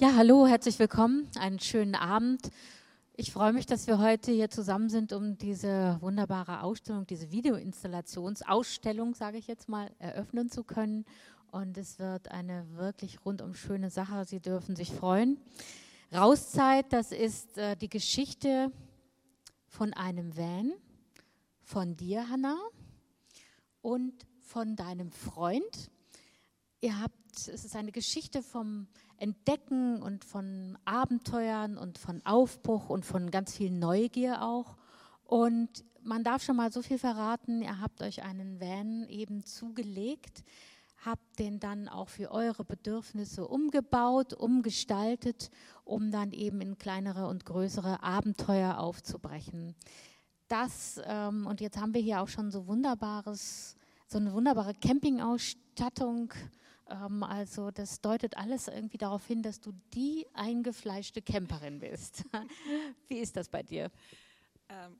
Ja, hallo, herzlich willkommen. Einen schönen Abend. Ich freue mich, dass wir heute hier zusammen sind, um diese wunderbare Ausstellung, diese Videoinstallationsausstellung, sage ich jetzt mal, eröffnen zu können. Und es wird eine wirklich rundum schöne Sache. Sie dürfen sich freuen. Rauszeit, das ist äh, die Geschichte von einem Van, von dir, Hannah, und von deinem Freund. Ihr habt, es ist eine Geschichte vom Entdecken und von Abenteuern und von Aufbruch und von ganz viel Neugier auch. Und man darf schon mal so viel verraten, ihr habt euch einen Van eben zugelegt, habt den dann auch für eure Bedürfnisse umgebaut, umgestaltet, um dann eben in kleinere und größere Abenteuer aufzubrechen. Das, ähm, und jetzt haben wir hier auch schon so wunderbares, so eine wunderbare Campingausstattung also das deutet alles irgendwie darauf hin, dass du die eingefleischte Camperin bist. Wie ist das bei dir? Ähm,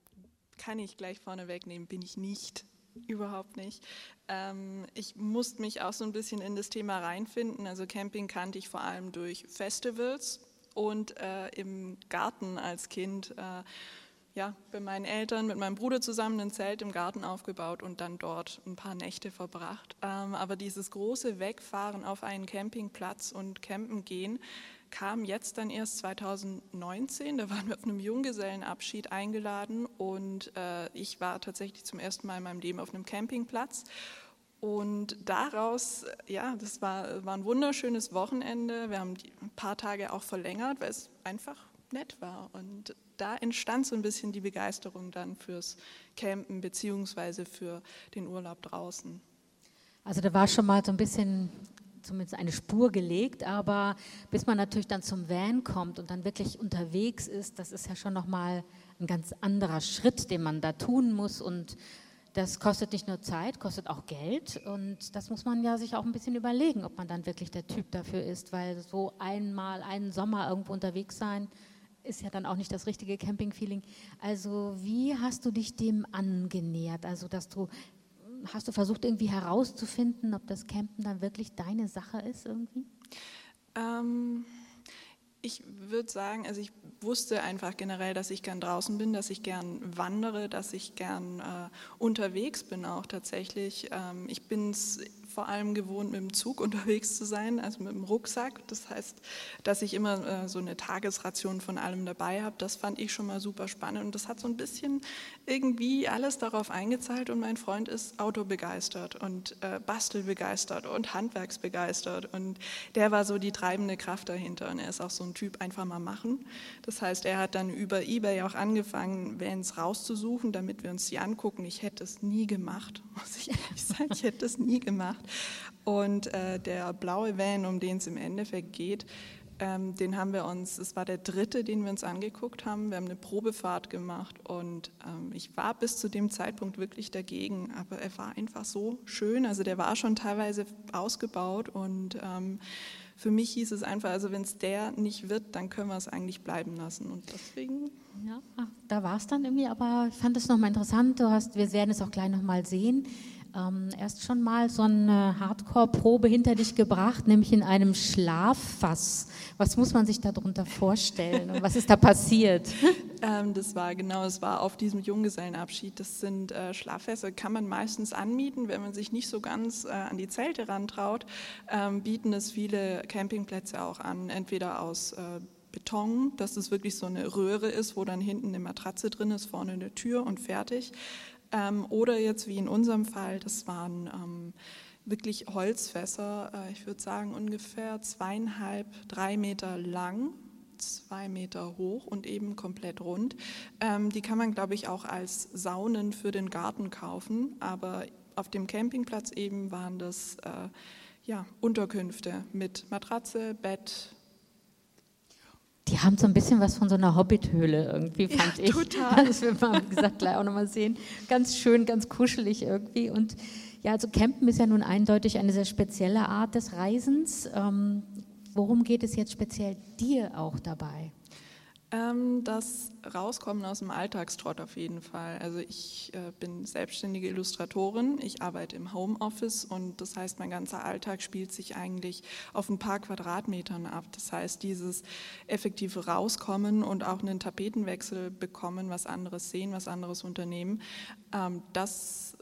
kann ich gleich vorne wegnehmen, bin ich nicht. Überhaupt nicht. Ähm, ich musste mich auch so ein bisschen in das Thema reinfinden. Also Camping kannte ich vor allem durch Festivals und äh, im Garten als Kind. Ja, bei meinen Eltern mit meinem Bruder zusammen ein Zelt im Garten aufgebaut und dann dort ein paar Nächte verbracht. Ähm, aber dieses große Wegfahren auf einen Campingplatz und campen gehen kam jetzt dann erst 2019. Da waren wir auf einem Junggesellenabschied eingeladen und äh, ich war tatsächlich zum ersten Mal in meinem Leben auf einem Campingplatz. Und daraus, ja, das war, war ein wunderschönes Wochenende. Wir haben ein paar Tage auch verlängert, weil es einfach nett war. Und da entstand so ein bisschen die Begeisterung dann fürs Campen beziehungsweise für den Urlaub draußen. Also da war schon mal so ein bisschen zumindest eine Spur gelegt, aber bis man natürlich dann zum Van kommt und dann wirklich unterwegs ist, das ist ja schon nochmal ein ganz anderer Schritt, den man da tun muss und das kostet nicht nur Zeit, kostet auch Geld und das muss man ja sich auch ein bisschen überlegen, ob man dann wirklich der Typ dafür ist, weil so einmal einen Sommer irgendwo unterwegs sein, ist ja dann auch nicht das richtige Camping-Feeling. Also wie hast du dich dem angenähert? Also dass du hast du versucht irgendwie herauszufinden, ob das Campen dann wirklich deine Sache ist irgendwie? Ähm, ich würde sagen, also ich wusste einfach generell, dass ich gern draußen bin, dass ich gern wandere, dass ich gern äh, unterwegs bin auch tatsächlich. Ähm, ich bin es vor allem gewohnt, mit dem Zug unterwegs zu sein, also mit dem Rucksack. Das heißt, dass ich immer äh, so eine Tagesration von allem dabei habe. Das fand ich schon mal super spannend und das hat so ein bisschen irgendwie alles darauf eingezahlt und mein Freund ist autobegeistert und äh, bastelbegeistert und handwerksbegeistert und der war so die treibende Kraft dahinter und er ist auch so ein Typ, einfach mal machen. Das heißt, er hat dann über Ebay auch angefangen, Vans rauszusuchen, damit wir uns die angucken. Ich hätte es nie gemacht, muss ich ehrlich sagen, ich hätte es nie gemacht. Und äh, der blaue Van, um den es im Endeffekt geht, ähm, den haben wir uns, es war der dritte, den wir uns angeguckt haben. Wir haben eine Probefahrt gemacht und ähm, ich war bis zu dem Zeitpunkt wirklich dagegen, aber er war einfach so schön. Also der war schon teilweise ausgebaut und ähm, für mich hieß es einfach, also wenn es der nicht wird, dann können wir es eigentlich bleiben lassen. Und deswegen. Ja, ach, da war es dann irgendwie, aber ich fand es nochmal interessant. Du hast, wir werden es auch gleich nochmal sehen ähm, erst schon mal so eine Hardcore-Probe hinter dich gebracht, nämlich in einem Schlaffass. Was muss man sich darunter vorstellen und was ist da passiert? Ähm, das war genau, es war auf diesem Junggesellenabschied. Das sind äh, Schlaffässer, kann man meistens anmieten, wenn man sich nicht so ganz äh, an die Zelte rantraut, ähm, bieten es viele Campingplätze auch an, entweder aus äh, Beton, dass es wirklich so eine Röhre ist, wo dann hinten eine Matratze drin ist, vorne eine Tür und fertig. Ähm, oder jetzt wie in unserem Fall, das waren ähm, wirklich Holzfässer, äh, ich würde sagen ungefähr zweieinhalb, drei Meter lang, zwei Meter hoch und eben komplett rund. Ähm, die kann man, glaube ich, auch als Saunen für den Garten kaufen, aber auf dem Campingplatz eben waren das äh, ja, Unterkünfte mit Matratze, Bett, die haben so ein bisschen was von so einer Hobbithöhle irgendwie, fand ja, ich. Total. Das wird man, wie gesagt, gleich auch nochmal sehen. Ganz schön, ganz kuschelig irgendwie. Und ja, also Campen ist ja nun eindeutig eine sehr spezielle Art des Reisens. Ähm, worum geht es jetzt speziell dir auch dabei? Ähm, das Rauskommen aus dem Alltagstrott auf jeden Fall. Also ich äh, bin selbstständige Illustratorin, ich arbeite im Homeoffice und das heißt, mein ganzer Alltag spielt sich eigentlich auf ein paar Quadratmetern ab. Das heißt, dieses effektive Rauskommen und auch einen Tapetenwechsel bekommen, was anderes sehen, was anderes unternehmen, ähm, das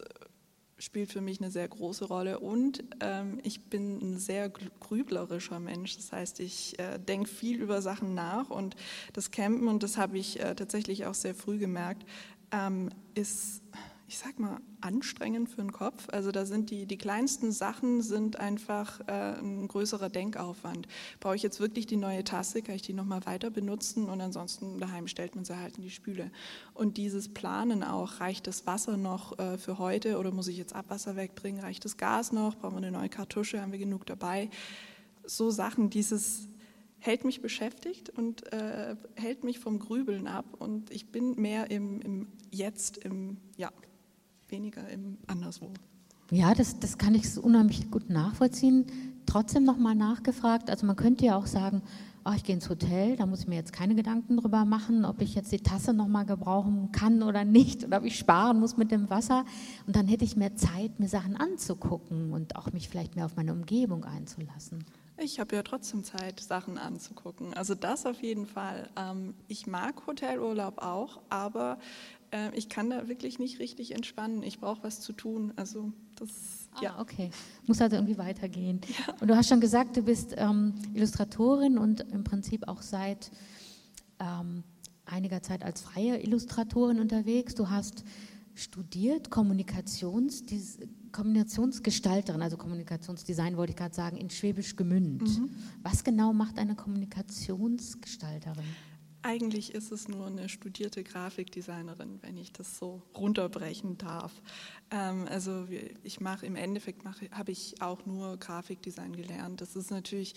spielt für mich eine sehr große Rolle und ähm, ich bin ein sehr grüblerischer Mensch. Das heißt, ich äh, denke viel über Sachen nach und das Campen, und das habe ich äh, tatsächlich auch sehr früh gemerkt, ähm, ist ich sag mal, anstrengend für den Kopf. Also da sind die, die kleinsten Sachen sind einfach äh, ein größerer Denkaufwand. Brauche ich jetzt wirklich die neue Tasse, kann ich die nochmal weiter benutzen und ansonsten daheim stellt man sie halt in die Spüle. Und dieses Planen auch, reicht das Wasser noch äh, für heute oder muss ich jetzt Abwasser wegbringen, reicht das Gas noch, brauchen wir eine neue Kartusche, haben wir genug dabei. So Sachen, dieses hält mich beschäftigt und äh, hält mich vom Grübeln ab und ich bin mehr im, im Jetzt, im Ja weniger im anderswo. Ja, das, das kann ich unheimlich gut nachvollziehen. Trotzdem nochmal nachgefragt, also man könnte ja auch sagen, ach, ich gehe ins Hotel, da muss ich mir jetzt keine Gedanken drüber machen, ob ich jetzt die Tasse nochmal gebrauchen kann oder nicht oder ob ich sparen muss mit dem Wasser. Und dann hätte ich mehr Zeit, mir Sachen anzugucken und auch mich vielleicht mehr auf meine Umgebung einzulassen. Ich habe ja trotzdem Zeit, Sachen anzugucken. Also das auf jeden Fall. Ähm, ich mag Hotelurlaub auch, aber äh, ich kann da wirklich nicht richtig entspannen. Ich brauche was zu tun. Also das, ah, ja. Okay, muss also irgendwie weitergehen. Ja. Und du hast schon gesagt, du bist ähm, Illustratorin und im Prinzip auch seit ähm, einiger Zeit als freie Illustratorin unterwegs. Du hast studiert Kommunikations, Kommunikationsgestalterin, also Kommunikationsdesign wollte ich gerade sagen, in Schwäbisch Gemünd. Mhm. Was genau macht eine Kommunikationsgestalterin? Eigentlich ist es nur eine studierte Grafikdesignerin, wenn ich das so runterbrechen darf. Ähm, also ich mache im Endeffekt habe ich auch nur Grafikdesign gelernt. Das ist natürlich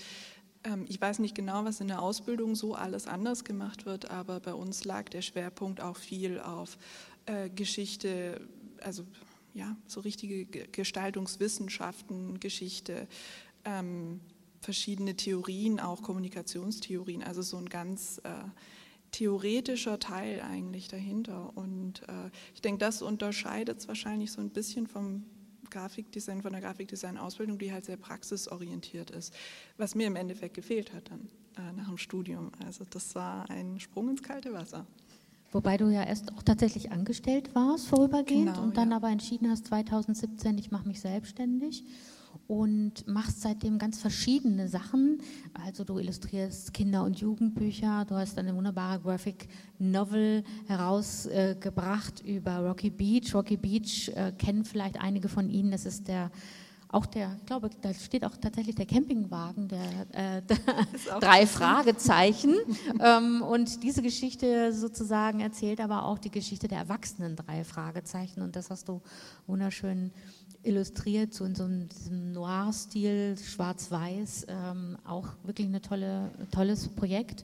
ähm, ich weiß nicht genau, was in der Ausbildung so alles anders gemacht wird, aber bei uns lag der Schwerpunkt auch viel auf äh, Geschichte, also ja, so richtige Gestaltungswissenschaften, Geschichte, ähm, verschiedene Theorien, auch Kommunikationstheorien, also so ein ganz äh, theoretischer Teil eigentlich dahinter. Und äh, ich denke, das unterscheidet es wahrscheinlich so ein bisschen vom Grafikdesign, von der Grafikdesign-Ausbildung, die halt sehr praxisorientiert ist, was mir im Endeffekt gefehlt hat dann äh, nach dem Studium. Also das war ein Sprung ins kalte Wasser. Wobei du ja erst auch tatsächlich angestellt warst, vorübergehend, genau, und dann ja. aber entschieden hast, 2017, ich mache mich selbstständig und machst seitdem ganz verschiedene Sachen. Also du illustrierst Kinder- und Jugendbücher, du hast eine wunderbare Graphic Novel herausgebracht äh, über Rocky Beach. Rocky Beach äh, kennen vielleicht einige von Ihnen, das ist der auch der, ich glaube, da steht auch tatsächlich der Campingwagen, der, äh, der drei Fragezeichen. ähm, und diese Geschichte sozusagen erzählt aber auch die Geschichte der Erwachsenen drei Fragezeichen. Und das hast du wunderschön illustriert, so in so einem, Noir-Stil, schwarz-weiß. Ähm, auch wirklich ein tolle, tolles Projekt.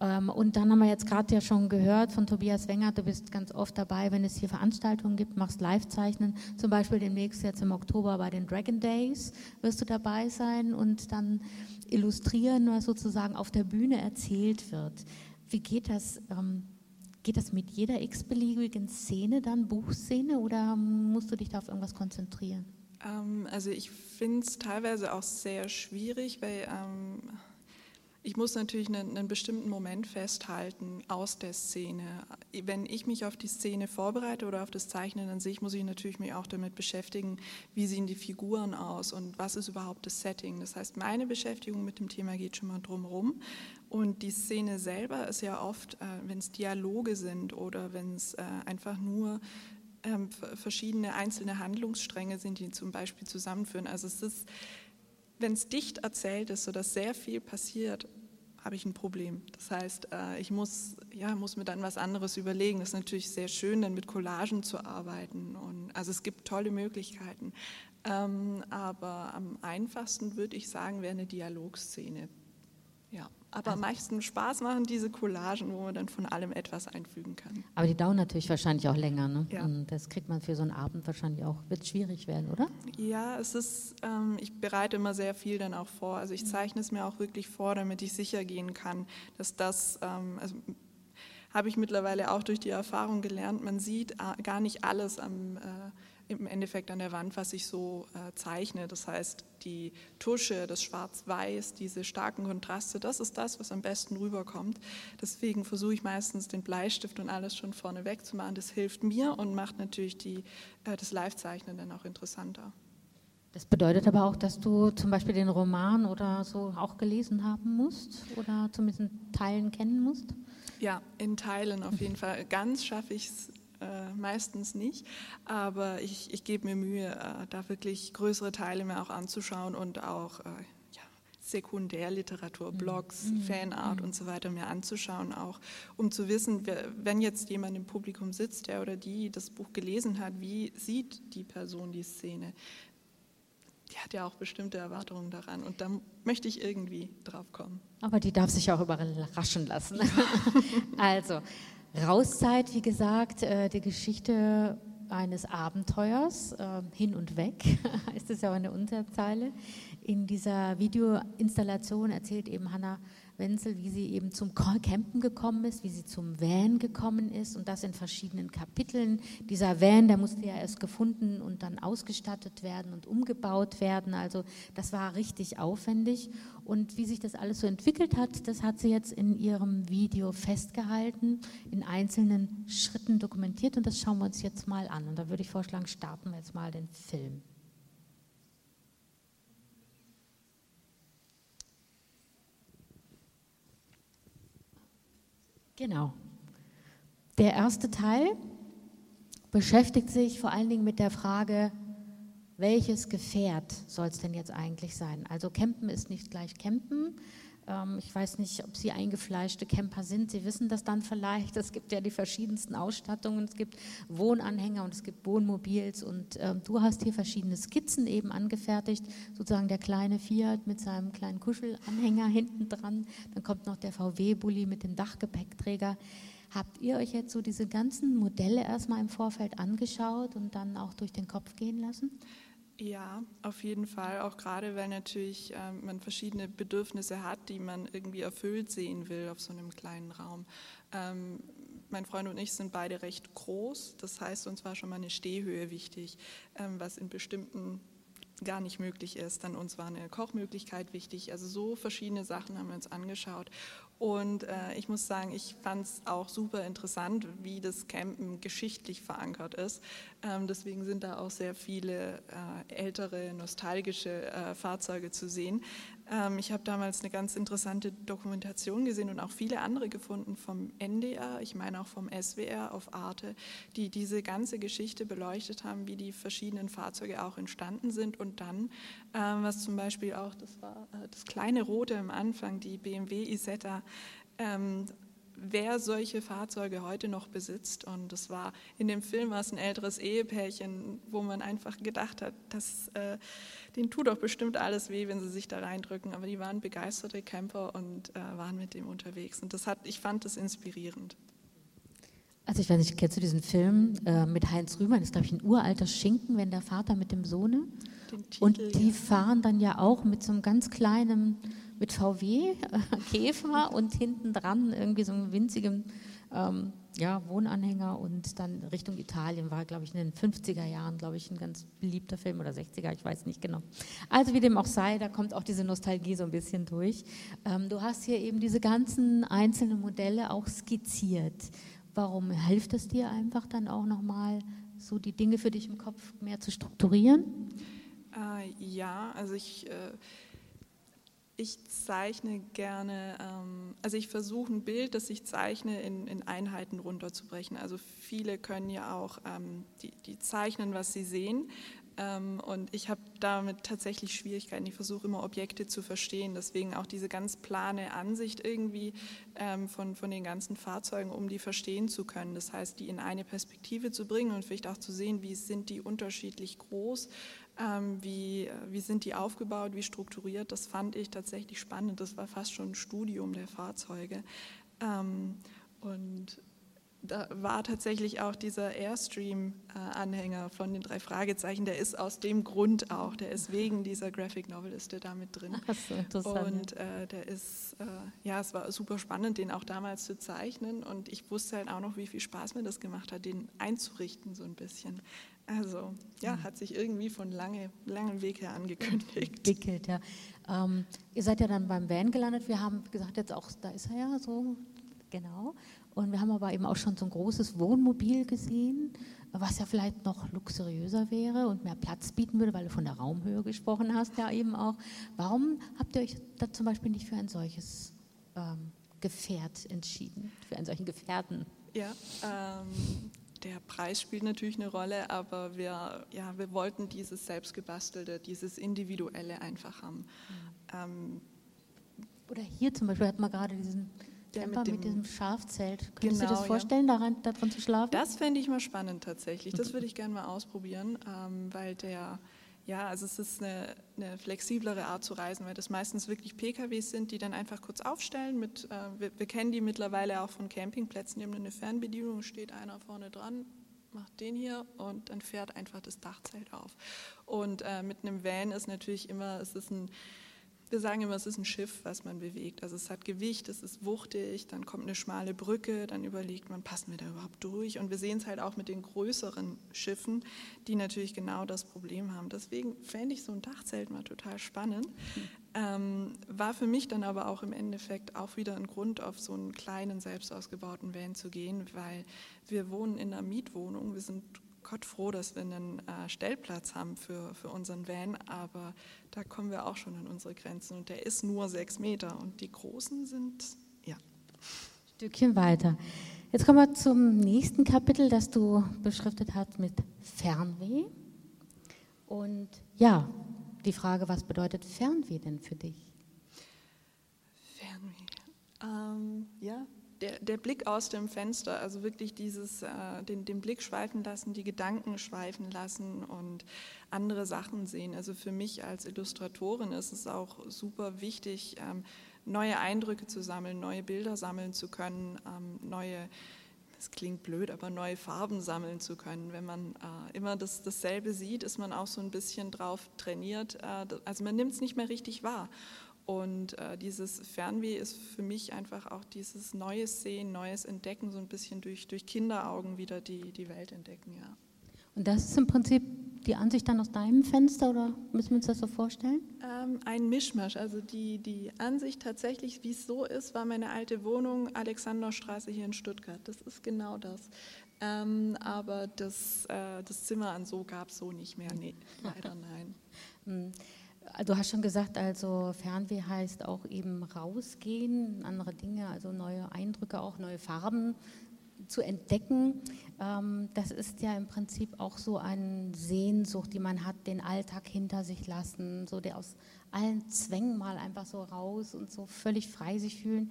Ähm, und dann haben wir jetzt gerade ja schon gehört von Tobias Wenger, du bist ganz oft dabei, wenn es hier Veranstaltungen gibt, machst Live-Zeichnen, zum Beispiel demnächst jetzt im Oktober bei den Dragon Days wirst du dabei sein und dann illustrieren, was sozusagen auf der Bühne erzählt wird. Wie geht das? Ähm, geht das mit jeder x-beliebigen Szene dann, Buchszene, oder musst du dich da auf irgendwas konzentrieren? Ähm, also ich finde es teilweise auch sehr schwierig, weil ich muss natürlich einen, einen, bestimmten Moment festhalten aus der Szene. Wenn ich mich auf die Szene vorbereite oder auf das Zeichnen an sich, muss ich natürlich mich auch damit beschäftigen, wie sehen die Figuren aus und was ist überhaupt das Setting. Das heißt, meine Beschäftigung mit dem Thema geht schon mal drumherum. Und die Szene selber ist ja oft, äh, wenn es Dialoge sind oder wenn es äh, einfach nur ähm, verschiedene einzelne Handlungsstränge sind, die zum Beispiel zusammenführen. Also es ist wenn es dicht erzählt ist, sodass sehr viel passiert, habe ich ein Problem. Das heißt, äh, ich muss, ja, muss mir dann was anderes überlegen. Das ist natürlich sehr schön, dann mit Collagen zu arbeiten. Und, also es gibt tolle Möglichkeiten. Ähm, aber am einfachsten würde ich sagen, wäre eine Dialogszene. Ja. Aber am meisten Spaß machen diese Collagen, wo man dann von allem etwas einfügen kann. Aber die dauern natürlich wahrscheinlich auch länger. Ne? Ja. Und das kriegt man für so einen Abend wahrscheinlich auch, wird schwierig werden, oder? Ja, es ist, ähm, ich bereite immer sehr viel dann auch vor. Also ich zeichne es mir auch wirklich vor, damit ich sicher gehen kann, dass das, ähm, also habe ich mittlerweile auch durch die Erfahrung gelernt, man sieht äh, gar nicht alles am, äh, im Endeffekt an der Wand, was ich so äh, zeichne. Das heißt, die Tusche, das Schwarz-Weiß, diese starken Kontraste, das ist das, was am besten rüberkommt. Deswegen versuche ich meistens den Bleistift und alles schon vorne wegzumachen. Das hilft mir und macht natürlich die, äh, das Live-Zeichnen dann auch interessanter. Das bedeutet aber auch, dass du zum Beispiel den Roman oder so auch gelesen haben musst oder zumindest in Teilen kennen musst? Ja, in Teilen auf jeden Fall. Ganz schaffe ich es äh, meistens nicht, aber ich, ich gebe mir Mühe, äh, da wirklich größere Teile mir auch anzuschauen und auch äh, ja, Sekundärliteratur. Blogs, mhm. Fanart mhm. und so weiter mir anzuschauen, auch um zu wissen, wenn jetzt jemand im Publikum sitzt, der oder die das Buch gelesen hat, wie sieht die Person die Szene? die hat ja auch bestimmte Erwartungen daran und da möchte ich irgendwie drauf kommen. Aber die darf sich auch überraschen lassen. also, Rauszeit, wie gesagt, äh, die Geschichte eines Abenteuers, äh, hin und weg, ist es ja auch eine Unterzeile. In dieser Videoinstallation erzählt eben Hannah Wenzel, wie sie eben zum Campen gekommen ist, wie sie zum Van gekommen ist und das in verschiedenen Kapiteln. Dieser Van, der musste ja erst gefunden und dann ausgestattet werden und umgebaut werden. Also das war richtig aufwendig. Und wie sich das alles so entwickelt hat, das hat sie jetzt in ihrem Video festgehalten, in einzelnen Schritten dokumentiert und das schauen wir uns jetzt mal an. Und da würde ich vorschlagen, starten wir jetzt mal den Film. Genau. Der erste Teil beschäftigt sich vor allen Dingen mit der Frage, welches Gefährt soll es denn jetzt eigentlich sein? Also Campen ist nicht gleich Campen. Ähm, ich weiß nicht, ob Sie eingefleischte Camper sind. Sie wissen das dann vielleicht. Es gibt ja die verschiedensten Ausstattungen. Es gibt Wohnanhänger und es gibt Wohnmobils. Und ähm, du hast hier verschiedene Skizzen eben angefertigt. Sozusagen der kleine Fiat mit seinem kleinen Kuschelanhänger hinten dran. Dann kommt noch der VW-Bully mit dem Dachgepäckträger. Habt ihr euch jetzt so diese ganzen Modelle erstmal im Vorfeld angeschaut und dann auch durch den Kopf gehen lassen? Ja, auf jeden Fall. Auch gerade, weil natürlich äh, man verschiedene Bedürfnisse hat, die man irgendwie erfüllt sehen will auf so einem kleinen Raum. Ähm, mein Freund und ich sind beide recht groß. Das heißt, uns war schon mal eine Stehhöhe wichtig, ähm, was in bestimmten gar nicht möglich ist. Dann uns war eine Kochmöglichkeit wichtig. Also so verschiedene Sachen haben wir uns angeschaut. Und äh, ich muss sagen, ich fand es auch super interessant, wie das Campen geschichtlich verankert ist. Ähm, deswegen sind da auch sehr viele äh, ältere, nostalgische äh, Fahrzeuge zu sehen. Ähm, ich habe damals eine ganz interessante Dokumentation gesehen und auch viele andere gefunden vom NDR, ich meine auch vom SWR auf Arte, die diese ganze Geschichte beleuchtet haben, wie die verschiedenen Fahrzeuge auch entstanden sind. Und dann, ähm, was zum Beispiel auch, das war äh, das kleine Rote am Anfang, die BMW Isetta, ähm, wer solche Fahrzeuge heute noch besitzt. Und das war in dem Film war es ein älteres Ehepärchen, wo man einfach gedacht hat, dass äh, denen tut doch bestimmt alles weh, wenn sie sich da reindrücken. Aber die waren begeisterte Camper und äh, waren mit dem unterwegs. Und das hat, ich fand das inspirierend. Also ich weiß nicht, kennst du diesen Film äh, mit Heinz Rühmann? Das ist, glaube ich, ein uralter Schinken, wenn der Vater mit dem Sohne. Titel, und die ja. fahren dann ja auch mit so einem ganz kleinen mit VW, Käfer und hinten dran irgendwie so einem winzigen ähm, ja, Wohnanhänger und dann Richtung Italien war, glaube ich, in den 50er Jahren, glaube ich, ein ganz beliebter Film oder 60er, ich weiß nicht genau. Also wie dem auch sei, da kommt auch diese Nostalgie so ein bisschen durch. Ähm, du hast hier eben diese ganzen einzelnen Modelle auch skizziert. Warum hilft es dir einfach dann auch nochmal, so die Dinge für dich im Kopf mehr zu strukturieren? Äh, ja, also ich... Äh ich zeichne gerne, ähm, also ich versuche ein Bild, das ich zeichne, in, in, Einheiten runterzubrechen. Also viele können ja auch, ähm, die, die, zeichnen, was sie sehen. Ähm, und ich habe damit tatsächlich Schwierigkeiten. Ich versuche immer Objekte zu verstehen. Deswegen auch diese ganz plane Ansicht irgendwie von, von den ganzen Fahrzeugen, um die verstehen zu können. Das heißt, die in eine Perspektive zu bringen und vielleicht auch zu sehen, wie sind die unterschiedlich groß wie, wie sind die aufgebaut, wie strukturiert. Das fand ich tatsächlich spannend. Das war fast schon ein Studium der Fahrzeuge. Ähm, und da war tatsächlich auch dieser Airstream-Anhänger von den drei Fragezeichen, der ist aus dem Grund auch, der ist wegen dieser Graphic Novel ist der da mit drin. Ach, so interessant. Und äh, der ist, äh, ja, es war super spannend, den auch damals zu zeichnen und ich wusste halt auch noch, wie viel Spaß mir das gemacht hat, den einzurichten so ein bisschen. Also ja, hat sich irgendwie von lange, langem Weg her angekündigt. Entwickelt, ja. Ähm, ihr seid ja dann beim Van gelandet. Wir haben gesagt, jetzt auch, da ist er ja so, genau. Und wir haben aber eben auch schon so ein großes Wohnmobil gesehen, was ja vielleicht noch luxuriöser wäre und mehr Platz bieten würde, weil du von der Raumhöhe gesprochen hast, ja eben auch. Warum habt ihr euch da zum Beispiel nicht für ein solches ähm, Gefährt entschieden, für einen solchen Gefährten? Ja, ähm, der Preis spielt natürlich eine Rolle, aber wir, ja, wir wollten dieses selbstgebastelte, dieses individuelle einfach haben. Mhm. Ähm, Oder hier zum Beispiel hat man gerade diesen Camper mit, mit, diesem Schafzelt. Könntest genau, dir das vorstellen, ja. daran, daran zu schlafen? Das fände ich mal spannend tatsächlich. Das würde ich gerne mal ausprobieren, ähm, weil der, ja, also es ist eine, eine, flexiblere Art zu reisen, weil das meistens wirklich PKWs sind, die dann einfach kurz aufstellen. Mit, äh, wir, wir, kennen die mittlerweile auch von Campingplätzen, die haben eine Fernbedienung, steht einer vorne dran, macht den hier und dann fährt einfach das Dachzelt auf. Und äh, mit einem Van ist natürlich immer, es ist ein wir sagen immer, es ist ein Schiff, was man bewegt. Also es hat Gewicht, es ist wuchtig, dann kommt eine schmale Brücke, dann überlegt man, passen wir da überhaupt durch? Und wir sehen es halt auch mit den größeren Schiffen, die natürlich genau das Problem haben. Deswegen fände ich so ein Dachzelt mal total spannend. Ähm, war für mich dann aber auch im Endeffekt auch wieder ein Grund, auf so einen kleinen, selbst ausgebauten Van zu gehen, weil wir wohnen in einer Mietwohnung, wir sind Gott froh, dass wir einen äh, Stellplatz haben für, für unseren Van, aber da kommen wir auch schon an unsere Grenzen und der ist nur sechs Meter und die großen sind, ja. Stückchen weiter. Jetzt kommen wir zum nächsten Kapitel, das du beschriftet hast mit Fernweh. Und ja, die Frage, was bedeutet Fernweh denn für dich? Fernweh. Ähm, ja, der, der, Blick aus dem Fenster, also wirklich dieses, äh, den, den, Blick schweifen lassen, die Gedanken schweifen lassen und andere Sachen sehen. Also für mich als Illustratorin ist es auch super wichtig, ähm, neue Eindrücke zu sammeln, neue Bilder sammeln zu können, ähm, neue, es klingt blöd, aber neue Farben sammeln zu können. Wenn man äh, immer das, dasselbe sieht, ist man auch so ein bisschen drauf trainiert. Äh, also man nimmt es nicht mehr richtig wahr. Und äh, dieses Fernweh ist für mich einfach auch dieses neues Sehen, neues Entdecken, so ein bisschen durch, durch Kinderaugen wieder die, die Welt entdecken, ja. Und das ist im Prinzip die Ansicht dann aus deinem Fenster oder müssen wir uns das so vorstellen? Ähm, ein Mischmasch. Also die, die Ansicht tatsächlich, wie es so ist, war meine alte Wohnung Alexanderstraße hier in Stuttgart. Das ist genau das. Ähm, aber das, äh, das Zimmer an so gab es so nicht mehr. Nee, leider. Du hast schon gesagt, also Fernweh heißt auch eben rausgehen, andere Dinge, also neue Eindrücke, auch neue Farben zu entdecken. Ähm, das ist ja im Prinzip auch so eine Sehnsucht, die man hat, den Alltag hinter sich lassen, so der aus allen Zwängen mal einfach so raus und so völlig frei sich fühlen.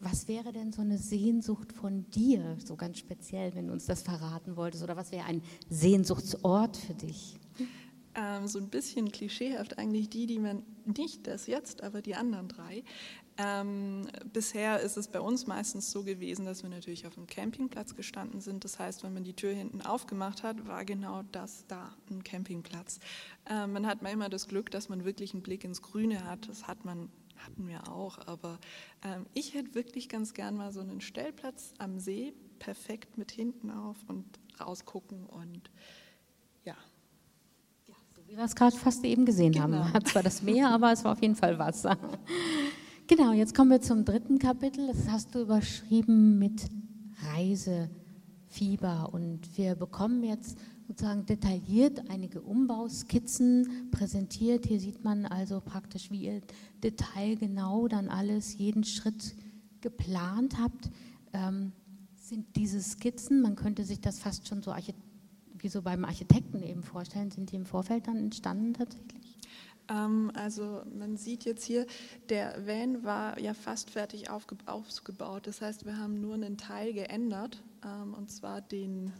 Was wäre denn so eine Sehnsucht von dir, so ganz speziell, wenn du uns das verraten wolltest? Oder was wäre ein Sehnsuchtsort für dich? Ähm, so ein bisschen klischeehaft eigentlich die, die man nicht das jetzt, aber die anderen drei. Ähm, bisher ist es bei uns meistens so gewesen, dass wir natürlich auf dem Campingplatz gestanden sind. Das heißt, wenn man die Tür hinten aufgemacht hat, war genau das da, ein Campingplatz. Ähm, man hat manchmal das Glück, dass man wirklich einen Blick ins Grüne hat. Das hat man, hatten wir auch. Aber ähm, ich hätte wirklich ganz gern mal so einen Stellplatz am See, perfekt mit hinten auf und rausgucken und wie wir es gerade fast eben gesehen genau. haben. Hat zwar das Meer, aber es war auf jeden Fall Wasser. Genau, jetzt kommen wir zum dritten Kapitel. Das hast du überschrieben mit Reisefieber. Und wir bekommen jetzt sozusagen detailliert einige Umbauskizzen präsentiert. Hier sieht man also praktisch, wie ihr detailgenau dann alles, jeden Schritt geplant habt. Ähm, sind diese Skizzen, man könnte sich das fast schon so architektonisch wie so beim Architekten eben vorstellen? Sind die im Vorfeld dann entstanden tatsächlich? Ähm, also man sieht jetzt hier, der Van war ja fast fertig aufgebaut. Das heißt, wir haben nur einen Teil geändert, ähm, und zwar den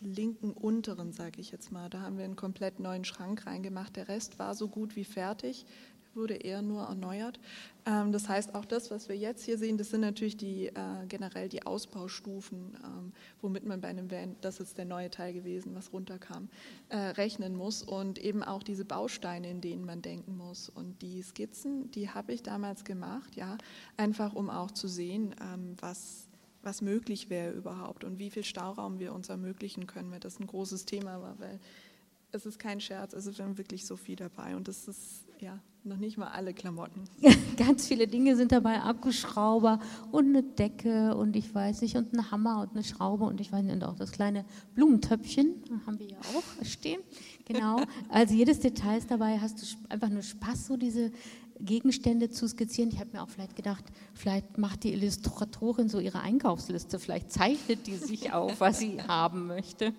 linken unteren, sage ich jetzt mal. Da haben wir einen komplett neuen Schrank reingemacht. Der Rest war so gut wie fertig. Wurde eher nur erneuert. Ähm, das heißt, auch das, was wir jetzt hier sehen, das sind natürlich die, äh, generell die Ausbaustufen, ähm, womit man bei einem Van, das ist der neue Teil gewesen, was runterkam, äh, rechnen muss und eben auch diese Bausteine, in denen man denken muss. Und die Skizzen, die habe ich damals gemacht, ja, einfach um auch zu sehen, ähm, was was möglich wäre überhaupt und wie viel Stauraum wir uns ermöglichen können, weil das ein großes Thema war, weil es ist kein Scherz, es ist wirklich so viel dabei und das ist ja noch nicht mal alle Klamotten. Ganz viele Dinge sind dabei, Akkuschrauber und eine Decke und ich weiß nicht und ein Hammer und eine Schraube und ich weiß nicht und auch das kleine Blumentöpfchen haben wir ja auch stehen. Genau, also jedes Detail ist dabei. Hast du einfach nur Spaß, so diese Gegenstände zu skizzieren. Ich habe mir auch vielleicht gedacht, vielleicht macht die Illustratorin so ihre Einkaufsliste, vielleicht zeichnet die sich auf, was sie haben möchte.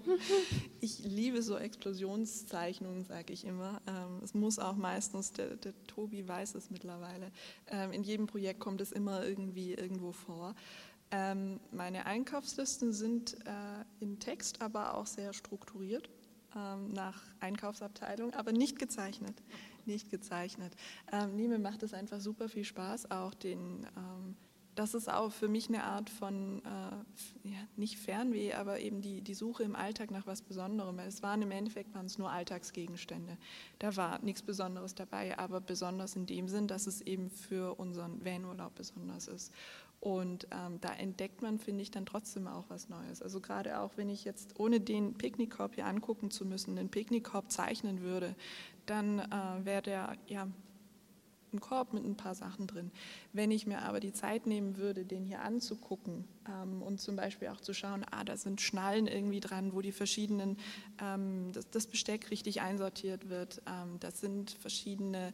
Ich liebe so Explosionszeichnungen, sage ich immer. Ähm, es muss auch meistens, der, der Tobi weiß es mittlerweile, ähm, in jedem Projekt kommt es immer irgendwie irgendwo vor. Ähm, meine Einkaufslisten sind äh, in Text, aber auch sehr strukturiert nach Einkaufsabteilung, aber nicht gezeichnet nicht gezeichnet. Ähm, nee, mir macht es einfach super viel Spaß, auch den, ähm, das ist auch für mich eine Art von, äh, ja, nicht Fernweh, aber eben die, die Suche im Alltag nach was Besonderem. Es waren im Endeffekt waren es nur Alltagsgegenstände. Da war nichts Besonderes dabei, aber besonders in dem Sinn, dass es eben für unseren Vanurlaub besonders ist. Und ähm, da entdeckt man, finde ich, dann trotzdem auch was Neues. Also gerade auch, wenn ich jetzt, ohne den Picknickkorb hier angucken zu müssen, den Picknickkorb zeichnen würde, dann äh, wäre der ja ein Korb mit ein paar Sachen drin. Wenn ich mir aber die Zeit nehmen würde, den hier anzugucken ähm, und zum Beispiel auch zu schauen, ah, da sind Schnallen irgendwie dran, wo die verschiedenen, ähm, das, das, Besteck richtig einsortiert wird, ähm, das sind verschiedene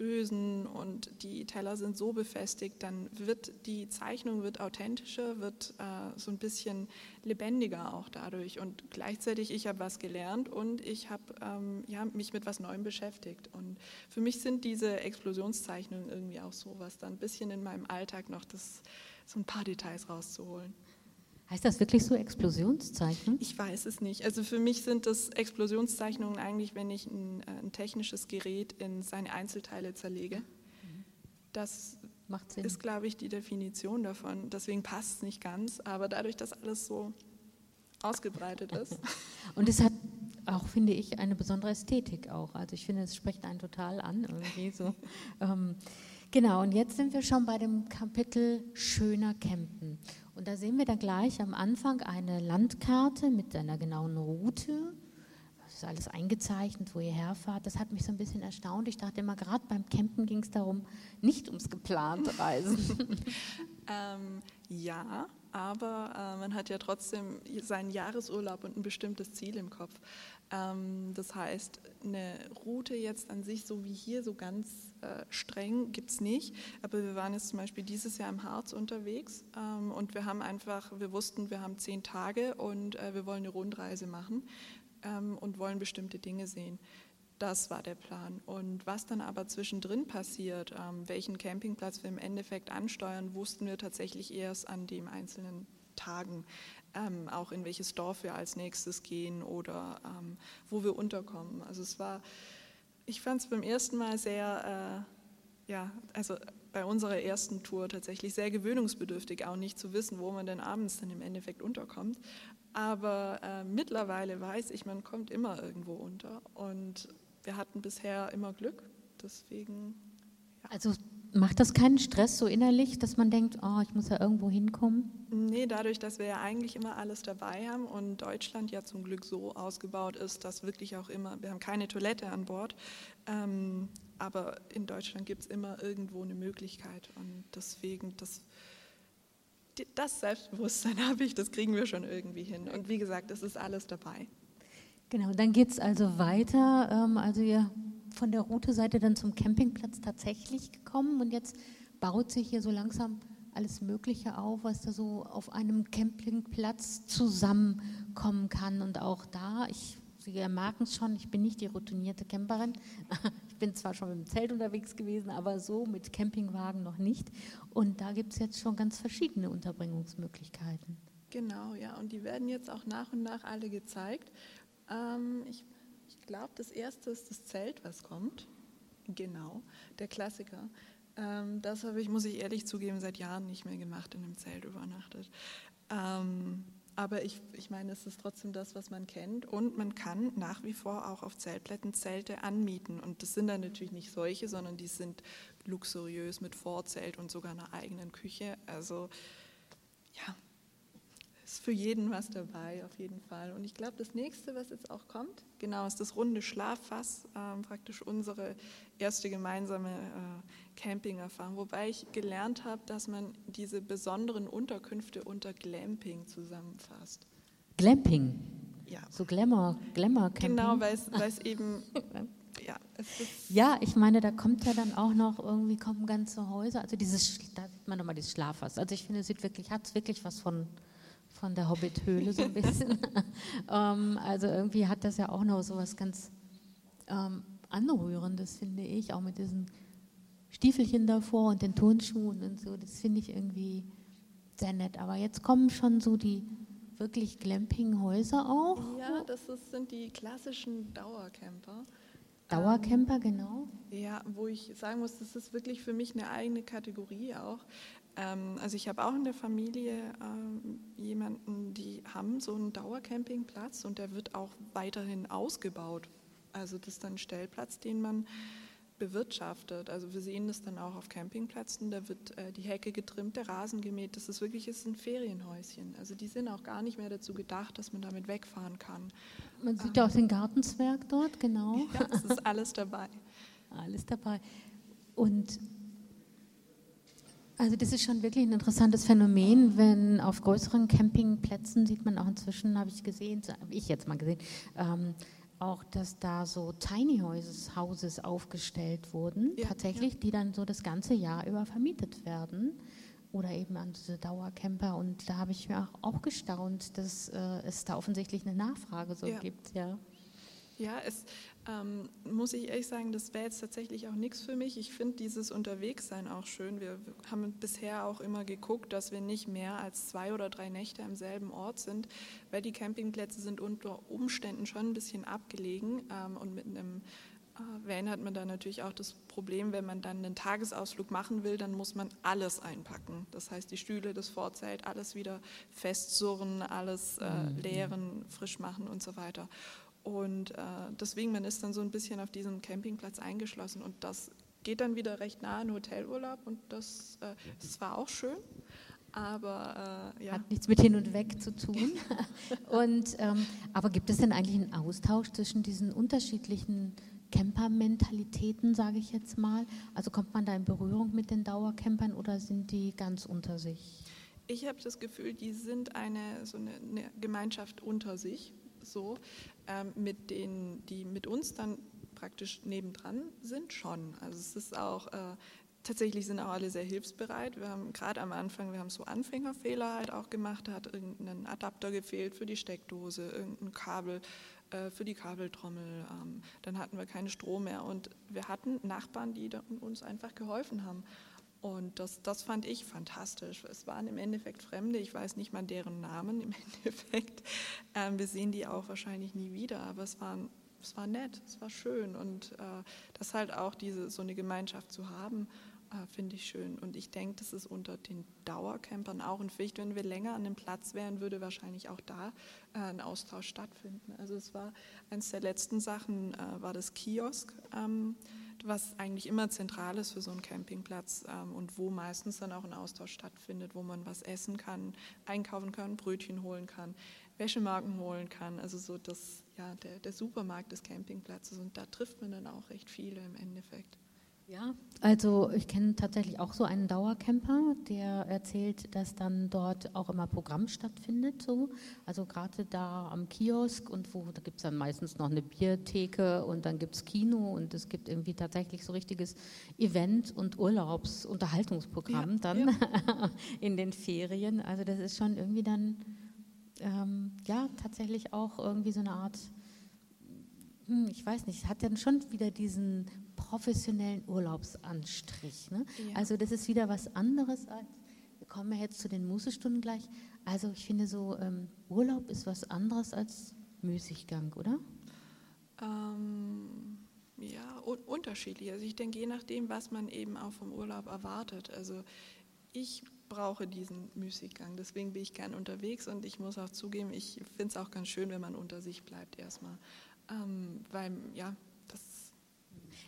Ösen und die Teller sind so befestigt, dann wird die Zeichnung wird authentischer, wird äh, so ein bisschen lebendiger auch dadurch. Und gleichzeitig, ich habe was gelernt und ich habe ähm, ja, mich mit was Neuem beschäftigt. Und für mich sind diese Explosionszeichnungen irgendwie auch so was, dann ein bisschen in meinem Alltag noch das, so ein paar Details rauszuholen. Heißt das wirklich so Explosionszeichnung? Ich weiß es nicht. Also für mich sind das Explosionszeichnungen eigentlich, wenn ich ein, äh, ein technisches Gerät in seine Einzelteile zerlege. Das ist, glaube ich, die Definition davon. Deswegen passt es nicht ganz, aber dadurch, dass alles so ausgebreitet ist. Und es hat auch, finde ich, eine besondere Ästhetik auch. Also ich finde, es spricht einen total an irgendwie so. ähm, genau, und jetzt sind wir schon bei dem Kapitel Schöner Campen. Und da sehen wir dann gleich am Anfang eine Landkarte mit einer genauen Route. Das ist alles eingezeichnet, wo ihr herfahrt. Das hat mich so ein bisschen erstaunt. Ich dachte immer, gerade beim Campen ging es darum, nicht ums geplante Reisen. ähm, ja, aber äh, man hat ja trotzdem seinen Jahresurlaub und ein bestimmtes Ziel im Kopf. Ähm, das heißt, eine Route jetzt an sich, so wie hier, so ganz äh, streng gibt es nicht. Aber wir waren jetzt zum Beispiel dieses Jahr im Harz unterwegs ähm, und wir haben einfach, wir wussten, wir haben zehn Tage und äh, wir wollen eine Rundreise machen ähm, und wollen bestimmte Dinge sehen. Das war der Plan. Und was dann aber zwischendrin passiert, ähm, welchen Campingplatz wir im Endeffekt ansteuern, wussten wir tatsächlich erst an den einzelnen Tagen ähm, auch in welches Dorf wir als nächstes gehen oder ähm, wo wir unterkommen. Also es war, ich fand es beim ersten Mal sehr, äh, ja, also bei unserer ersten Tour tatsächlich sehr gewöhnungsbedürftig, auch nicht zu wissen, wo man denn abends dann im Endeffekt unterkommt. Aber äh, mittlerweile weiß ich, man kommt immer irgendwo unter und wir hatten bisher immer Glück. Deswegen. Ja. Also Macht das keinen Stress so innerlich, dass man denkt, oh, ich muss ja irgendwo hinkommen? Nee, dadurch, dass wir ja eigentlich immer alles dabei haben und Deutschland ja zum Glück so ausgebaut ist, dass wirklich auch immer, wir haben keine Toilette an Bord, ähm, aber in Deutschland gibt es immer irgendwo eine Möglichkeit und deswegen, das, das Selbstbewusstsein habe ich, das kriegen wir schon irgendwie hin. Und wie gesagt, es ist alles dabei. Genau, dann geht es also weiter. Ähm, also ihr von der Route seid ihr dann zum Campingplatz tatsächlich gekommen und jetzt baut sich hier so langsam alles Mögliche auf, was da so auf einem Campingplatz zusammenkommen kann. Und auch da, ich, Sie merken es schon, ich bin nicht die routinierte Camperin. Ich bin zwar schon mit dem Zelt unterwegs gewesen, aber so mit Campingwagen noch nicht. Und da gibt es jetzt schon ganz verschiedene Unterbringungsmöglichkeiten. Genau, ja, und die werden jetzt auch nach und nach alle gezeigt. Ähm, ich glaube, das erste ist das Zelt, was kommt. Genau, der Klassiker. Ähm, das habe ich, muss ich ehrlich zugeben, seit Jahren nicht mehr gemacht, in einem Zelt übernachtet. Ähm, aber ich, ich meine, es ist trotzdem das, was man kennt. Und man kann nach wie vor auch auf Zeltplätten Zelte anmieten. Und das sind dann natürlich nicht solche, sondern die sind luxuriös mit Vorzelt und sogar einer eigenen Küche. Also ja, ist für jeden was dabei, auf jeden Fall. Und ich glaube, das nächste, was jetzt auch kommt, genau, ist das runde Schlaffass, äh, praktisch unsere erste gemeinsame äh, Camping-Erfahrung. Wobei ich gelernt habe, dass man diese besonderen Unterkünfte unter Glamping zusammenfasst. Glamping? Ja. So Glamour, Glamour Camping? Genau, weil es eben ja, ja, ich meine, da kommt ja dann auch noch irgendwie kommen ganze Häuser. Also dieses, da sieht man nochmal dieses Schlafhaus. Also ich finde, es sieht wirklich, hat wirklich was von, von der Hobbit-Höhle so ein bisschen. ähm, also irgendwie hat das ja auch noch so was ganz ähm, Anrührendes, finde ich, auch mit diesen Stiefelchen davor und den Turnschuhen und so. Das finde ich irgendwie sehr nett. Aber jetzt kommen schon so die wirklich Glamping-Häuser auch. Ja, das ist, sind die klassischen Dauercamper. Dauercamper, genau. Ja, wo ich sagen muss, das ist wirklich für mich eine eigene Kategorie auch. Ähm, also ich habe auch in der Familie ähm, jemanden, die haben so einen Dauercampingplatz und der wird auch weiterhin ausgebaut. Also das ist dann ein Stellplatz, den man bewirtschaftet. Also wir sehen das dann auch auf Campingplätzen, da wird äh, die Hecke getrimmt, der Rasen gemäht. Das ist wirklich ist ein Ferienhäuschen. Also die sind auch gar nicht mehr dazu gedacht, dass man damit wegfahren kann. Man sieht ja auch den Gartenzwerg dort, genau. Ja, es ist alles dabei. alles dabei. Und also das ist schon wirklich ein interessantes Phänomen, wenn auf größeren Campingplätzen sieht man auch inzwischen, habe ich gesehen, habe ich jetzt mal gesehen, ähm, auch, dass da so Tiny Houses aufgestellt wurden, ja, tatsächlich, ja. die dann so das ganze Jahr über vermietet werden oder eben an diese Dauercamper. Und da habe ich mir auch, auch gestaunt, dass äh, es da offensichtlich eine Nachfrage so ja. gibt. Ja, ja es ähm, muss ich ehrlich sagen, das wäre jetzt tatsächlich auch nichts für mich. Ich finde dieses Unterwegssein auch schön. Wir haben bisher auch immer geguckt, dass wir nicht mehr als zwei oder drei Nächte am selben Ort sind, weil die Campingplätze sind unter Umständen schon ein bisschen abgelegen ähm, und mit einem Van hat man da natürlich auch das Problem, wenn man dann einen Tagesausflug machen will, dann muss man alles einpacken. Das heißt, die Stühle, das Vorzelt, alles wieder festsurren, alles äh, mhm. leeren, frisch machen und so weiter. Und äh, deswegen, man ist dann so ein bisschen auf diesem Campingplatz eingeschlossen und das geht dann wieder recht nah an Hotelurlaub und das, äh, das war auch schön. Aber äh, ja. Hat nichts mit hin und weg zu tun. und, ähm, aber gibt es denn eigentlich einen Austausch zwischen diesen unterschiedlichen Camper-Mentalitäten, sage ich jetzt mal? Also kommt man da in Berührung mit den Dauercampern oder sind die ganz unter sich? Ich habe das Gefühl, die sind eine, so eine, eine Gemeinschaft unter sich, so, mit denen, die mit uns dann praktisch nebendran sind, schon. Also es ist auch, äh, tatsächlich sind auch alle sehr hilfsbereit. Wir haben gerade am Anfang, wir haben so Anfängerfehler halt auch gemacht, da hat irgendein Adapter gefehlt für die Steckdose, irgendein Kabel äh, für die Kabeltrommel. Ähm, dann hatten wir keinen Strom mehr und wir hatten Nachbarn, die uns einfach geholfen haben. Und das, das fand ich fantastisch. Es waren im Endeffekt Fremde, ich weiß nicht mal deren Namen im Endeffekt. Ähm, wir sehen die auch wahrscheinlich nie wieder, aber es, waren, es war nett, es war schön. Und äh, das halt auch diese, so eine Gemeinschaft zu haben, äh, finde ich schön. Und ich denke, das ist unter den Dauercampern auch ein Pflicht. Wenn wir länger an dem Platz wären, würde wahrscheinlich auch da äh, ein Austausch stattfinden. Also es war eines der letzten Sachen, äh, war das Kiosk, ähm, was eigentlich immer zentral ist für so einen Campingplatz ähm, und wo meistens dann auch ein Austausch stattfindet, wo man was essen kann, einkaufen kann, Brötchen holen kann, Wäschemarken holen kann. Also so das, ja, der, der Supermarkt des Campingplatzes und da trifft man dann auch recht viele im Endeffekt. Ja, also ich kenne tatsächlich auch so einen Dauercamper, der erzählt, dass dann dort auch immer Programm stattfindet. So. Also gerade da am Kiosk und wo, da gibt es dann meistens noch eine Biertheke und dann gibt es Kino und es gibt irgendwie tatsächlich so richtiges Event- und Urlaubsunterhaltungsprogramm ja, dann ja. in den Ferien. Also das ist schon irgendwie dann, ähm, ja, tatsächlich auch irgendwie so eine Art ich weiß nicht, hat dann schon wieder diesen professionellen Urlaubsanstrich. Ne? Ja. Also das ist wieder was anderes als, wir kommen ja jetzt zu den Mußestunden gleich, also ich finde so, ähm, Urlaub ist was anderes als Müßiggang, oder? Ähm, ja, un unterschiedlich. Also ich denke, je nachdem, was man eben auch vom Urlaub erwartet. Also ich brauche diesen Müßiggang, deswegen bin ich gern unterwegs und ich muss auch zugeben, ich finde es auch ganz schön, wenn man unter sich bleibt erstmal. Ähm, weil, ja, das.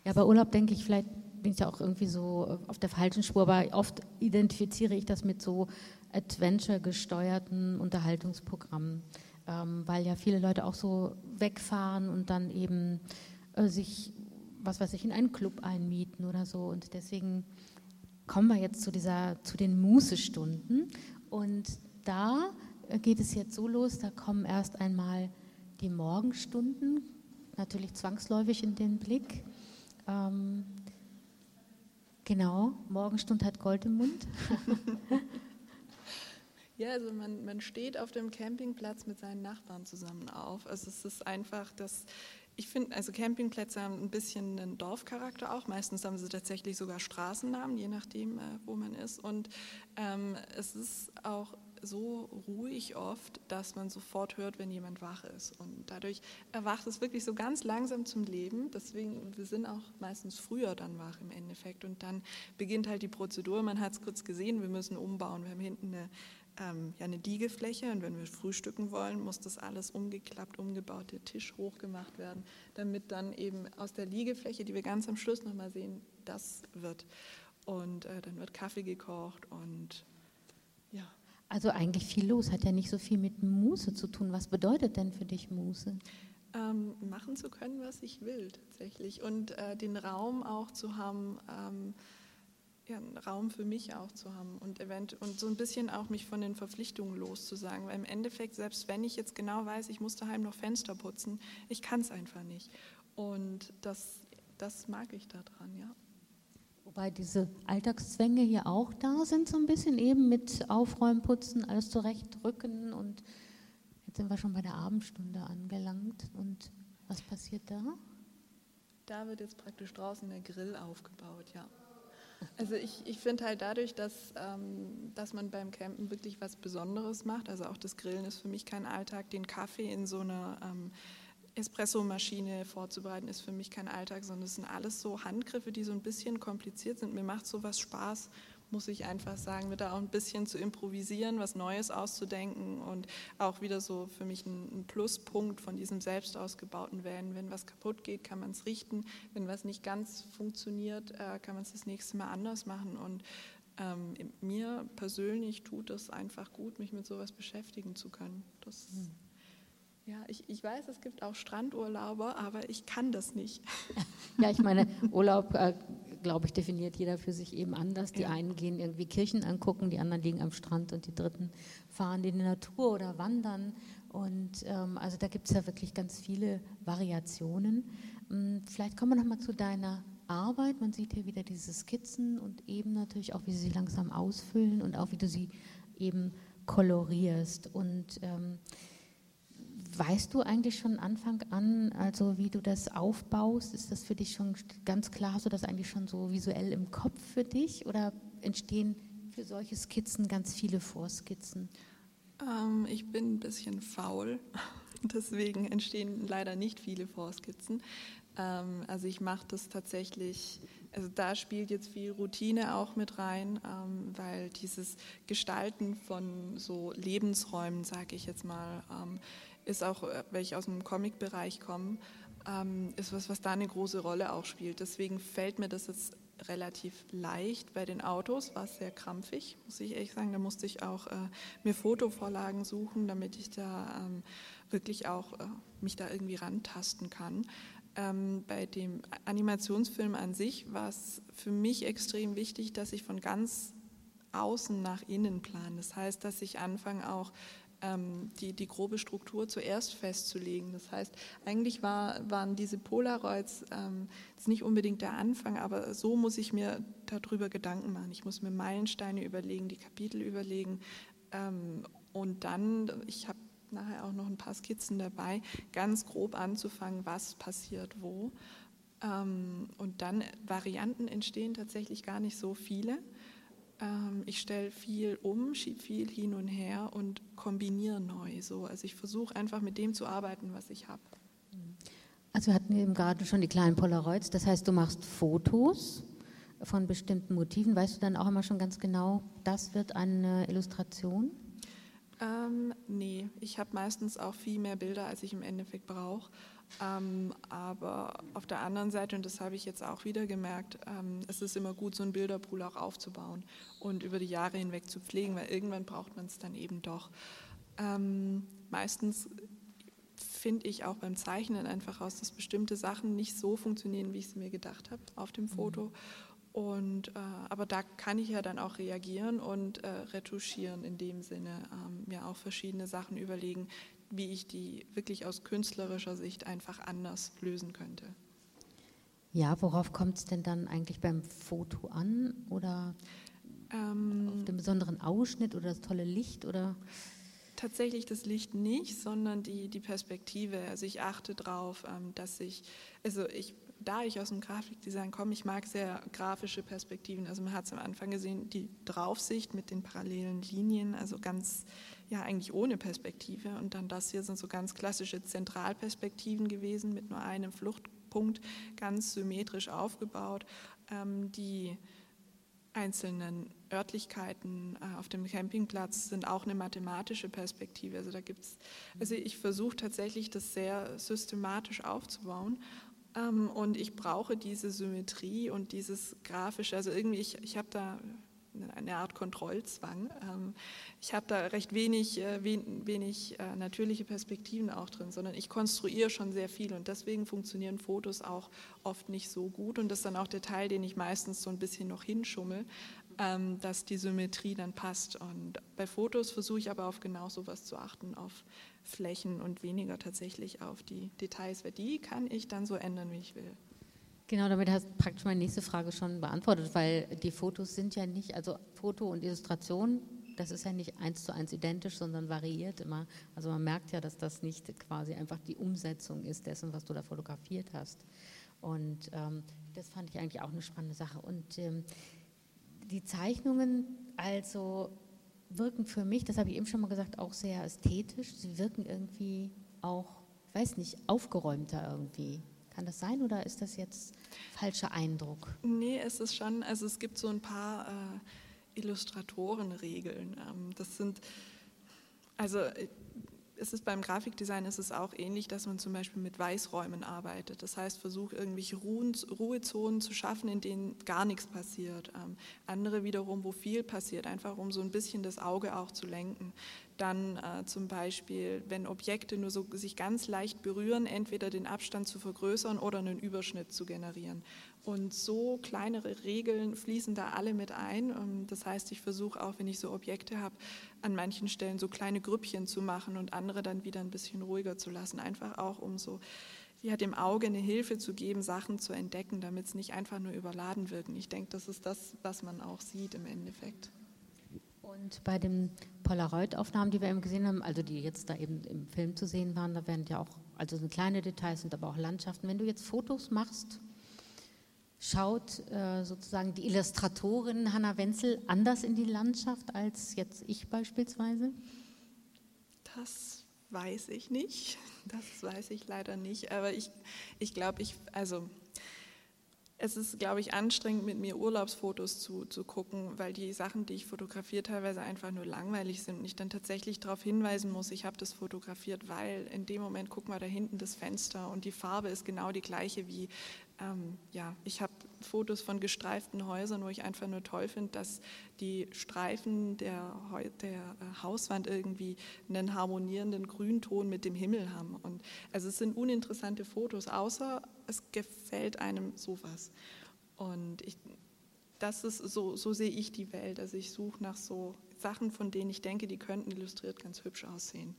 Ja, bei Urlaub denke ich, vielleicht bin ich ja auch irgendwie so auf der falschen Spur, aber oft identifiziere ich das mit so Adventure-gesteuerten Unterhaltungsprogrammen, ähm, weil ja viele Leute auch so wegfahren und dann eben äh, sich, was weiß ich, in einen Club einmieten oder so. Und deswegen kommen wir jetzt zu, dieser, zu den Mußestunden. Und da äh, geht es jetzt so los, da kommen erst einmal die Morgenstunden, natürlich zwangsläufig in den Blick. Ähm, genau, Morgenstund hat Gold im Mund. Ja, also man, man steht auf dem Campingplatz mit seinen Nachbarn zusammen auf. Also es ist einfach das, ich finde, also Campingplätze haben ein bisschen einen Dorfcharakter auch. Meistens haben sie tatsächlich sogar Straßennamen, je nachdem, äh, wo man ist. Und ähm, es ist auch so ruhig oft, dass man sofort hört, wenn jemand wach ist. Und dadurch erwacht es wirklich so ganz langsam zum Leben. Deswegen, wir sind auch meistens früher dann wach im Endeffekt. Und dann beginnt halt die Prozedur. Man hat es kurz gesehen, wir müssen umbauen. Wir haben hinten eine ähm, ja, eine Liegefläche und wenn wir frühstücken wollen, muss das alles umgeklappt, umgebaut, der Tisch hochgemacht werden, damit dann eben aus der Liegefläche, die wir ganz am Schluss nochmal sehen, das wird. Und äh, dann wird Kaffee gekocht und. Also eigentlich viel los, hat ja nicht so viel mit Muße zu tun. Was bedeutet denn für dich Muße? Ähm, machen zu können, was ich will tatsächlich und äh, den Raum auch zu haben, ähm, ja, einen Raum für mich auch zu haben und, event und so ein bisschen auch mich von den Verpflichtungen loszusagen. Weil im Endeffekt, selbst wenn ich jetzt genau weiß, ich muss daheim noch Fenster putzen, ich kann es einfach nicht. Und das, das mag ich daran, ja. Wobei diese Alltagszwänge hier auch da sind, so ein bisschen eben mit Aufräumen, Putzen, alles zurechtrücken. Und jetzt sind wir schon bei der Abendstunde angelangt. Und was passiert da? Da wird jetzt praktisch draußen der Grill aufgebaut, ja. Also ich, ich finde halt dadurch, dass, ähm, dass man beim Campen wirklich was Besonderes macht, also auch das Grillen ist für mich kein Alltag, den Kaffee in so einer ähm, Espressomaschine vorzubereiten ist für mich kein Alltag, sondern es sind alles so Handgriffe, die so ein bisschen kompliziert sind. Mir macht sowas Spaß muss ich einfach sagen, wird da auch ein bisschen zu improvisieren, was Neues auszudenken und auch wieder so für mich ein, Pluspunkt von diesem selbst ausgebauten Van. Wenn was kaputt geht, kann man es richten. Wenn was nicht ganz funktioniert, äh, kann man es das nächste Mal anders machen. Und ähm, mir persönlich tut es einfach gut, mich mit sowas beschäftigen zu können. Das, hm. Ja, ich, ich weiß, es gibt auch Strandurlauber, aber ich kann das nicht. Ja, ich meine, Urlaub äh, glaube ich, definiert jeder für sich eben anders. Die ja. einen gehen irgendwie Kirchen angucken, die anderen liegen am Strand und die dritten fahren in die Natur oder wandern. Und ähm, also da gibt es ja wirklich ganz viele Variationen. Ähm, vielleicht kommen wir nochmal zu deiner Arbeit. Man sieht hier wieder diese Skizzen und eben natürlich auch, wie sie langsam ausfüllen und auch wie du sie eben kolorierst. Und ähm, Weißt du eigentlich schon Anfang an, also wie du das aufbaust? Ist das für dich schon ganz klar? Du das eigentlich schon so visuell im Kopf für dich oder entstehen für solche Skizzen ganz viele Vorskizzen? Ähm, ich bin ein bisschen faul, deswegen entstehen leider nicht viele Vorskizzen. Ähm, also ich mache das tatsächlich, also da spielt jetzt viel Routine auch mit rein, ähm, weil dieses Gestalten von so Lebensräumen, sage ich jetzt mal, ähm, ist auch, äh, weil ich aus dem Comic-Bereich komme, ähm, ist was, was da eine große Rolle auch spielt. Deswegen fällt mir das jetzt relativ leicht. Bei den Autos war es sehr krampfig, muss ich ehrlich sagen. Da musste ich auch äh, mir Fotovorlagen suchen, damit ich da ähm, wirklich auch äh, mich da irgendwie rantasten kann. Ähm, bei dem Animationsfilm an sich war es für mich extrem wichtig, dass ich von ganz außen nach innen plane. Das heißt, dass ich anfange auch die, die grobe Struktur zuerst festzulegen. Das heißt, eigentlich war, waren diese Polaroids ähm, nicht unbedingt der Anfang, aber so muss ich mir darüber Gedanken machen. Ich muss mir Meilensteine überlegen, die Kapitel überlegen ähm, und dann, ich habe nachher auch noch ein paar Skizzen dabei, ganz grob anzufangen, was passiert wo. Ähm, und dann Varianten entstehen tatsächlich gar nicht so viele. Ähm, ich stelle viel um, schiebe viel hin und her und kombiniere neu. So. Also ich versuche einfach mit dem zu arbeiten, was ich habe. Also wir hatten eben gerade schon die kleinen Polaroids, das heißt, du machst Fotos von bestimmten Motiven. Weißt du dann auch immer schon ganz genau, das wird eine Illustration? Ähm, nee, ich habe meistens auch viel mehr Bilder, als ich im Endeffekt brauche. Ähm, aber auf der anderen Seite, und das habe ich jetzt auch wieder gemerkt, ähm, es ist immer gut, so einen Bilderpool auch aufzubauen und über die Jahre hinweg zu pflegen, weil irgendwann braucht man es dann eben doch. Ähm, meistens finde ich auch beim Zeichnen einfach aus, dass bestimmte Sachen nicht so funktionieren, wie ich es mir gedacht habe auf dem mhm. Foto. Mhm. Und, äh, aber da kann ich ja dann auch reagieren und äh, retuschieren in dem Sinne, ähm, mir auch verschiedene Sachen überlegen, wie ich die wirklich aus künstlerischer Sicht einfach anders lösen könnte. Ja, worauf kommt es denn dann eigentlich beim Foto an? Oder ähm, auf den besonderen Ausschnitt oder das tolle Licht? Oder? Tatsächlich das Licht nicht, sondern die, die Perspektive. Also ich achte darauf, ähm, dass ich, also ich da ich aus dem Grafikdesign komme, ich mag sehr grafische Perspektiven. Also man hat es am Anfang gesehen, die Draufsicht mit den parallelen Linien, also ganz, ja eigentlich ohne Perspektive. Und dann das hier sind so ganz klassische Zentralperspektiven gewesen mit nur einem Fluchtpunkt, ganz symmetrisch aufgebaut, ähm, die einzelnen Örtlichkeiten äh, auf dem Campingplatz sind auch eine mathematische Perspektive. Also da gibt's, also ich versuche tatsächlich das sehr systematisch aufzubauen ähm, und ich brauche diese Symmetrie und dieses Grafische. Also irgendwie, ich, ich habe da eine Art Kontrollzwang. Ähm, ich habe da recht wenig, äh, wenig äh, natürliche Perspektiven auch drin, sondern ich konstruiere schon sehr viel und deswegen funktionieren Fotos auch oft nicht so gut und das ist dann auch der Teil, den ich meistens so ein bisschen noch hinschummel, ähm, dass die Symmetrie dann passt. Und bei Fotos versuche ich aber auf genau sowas zu achten, auf Flächen und weniger tatsächlich auf die Details, weil die kann ich dann so ändern, wie ich will. Genau, damit hast du praktisch meine nächste Frage schon beantwortet, weil die Fotos sind ja nicht, also Foto und Illustration, das ist ja nicht eins zu eins identisch, sondern variiert immer. Also man merkt ja, dass das nicht quasi einfach die Umsetzung ist dessen, was du da fotografiert hast. Und ähm, das fand ich eigentlich auch eine spannende Sache. Und ähm, die Zeichnungen, also wirken für mich, das habe ich eben schon mal gesagt, auch sehr ästhetisch. Sie wirken irgendwie auch, weiß nicht, aufgeräumter irgendwie. Kann das sein oder ist das jetzt falscher Eindruck? Nee, es ist schon, also es gibt so ein paar äh, Illustratorenregeln. Ähm, das sind, also äh, ist es beim Grafikdesign ist es auch ähnlich, dass man zum Beispiel mit Weißräumen arbeitet. Das heißt, versucht irgendwelche Ruhezonen zu schaffen, in denen gar nichts passiert. Ähm, andere wiederum, wo viel passiert, einfach um so ein bisschen das Auge auch zu lenken. Dann äh, zum Beispiel, wenn Objekte nur so sich ganz leicht berühren, entweder den Abstand zu vergrößern oder einen Überschnitt zu generieren. Und so kleinere Regeln fließen da alle mit ein. Ähm, das heißt, ich versuche auch, wenn ich so Objekte habe, an manchen Stellen so kleine Grüppchen zu machen und andere dann wieder ein bisschen ruhiger zu lassen. Einfach auch, um so ja, dem Auge eine Hilfe zu geben, Sachen zu entdecken, damit es nicht einfach nur überladen wirken. Ich denke, das ist das, was man auch sieht im Endeffekt. Und bei den Polaroid-Aufnahmen, die wir eben gesehen haben, also die jetzt da eben im Film zu sehen waren, da werden ja auch, also sind kleine Details, sind aber auch Landschaften. Wenn du jetzt Fotos machst Schaut äh, sozusagen die Illustratorin Hanna Wenzel anders in die Landschaft als jetzt ich beispielsweise? Das weiß ich nicht. Das weiß ich leider nicht. Aber ich, ich glaube, ich, also es ist, glaube ich, anstrengend, mit mir Urlaubsfotos zu, zu gucken, weil die Sachen, die ich fotografiere, teilweise einfach nur langweilig sind und ich dann tatsächlich darauf hinweisen muss, ich habe das fotografiert, weil in dem Moment, guck mal da hinten das Fenster und die Farbe ist genau die gleiche wie ähm, ja, ich habe Fotos von gestreiften Häusern, wo ich einfach nur toll finde, dass die Streifen der, der äh, Hauswand irgendwie einen harmonierenden Grünton mit dem Himmel haben. Und also es sind uninteressante Fotos, außer es gefällt einem sowas. Und ich, das ist so, so sehe ich die Welt. Also ich suche nach so Sachen, von denen ich denke, die könnten illustriert ganz hübsch aussehen.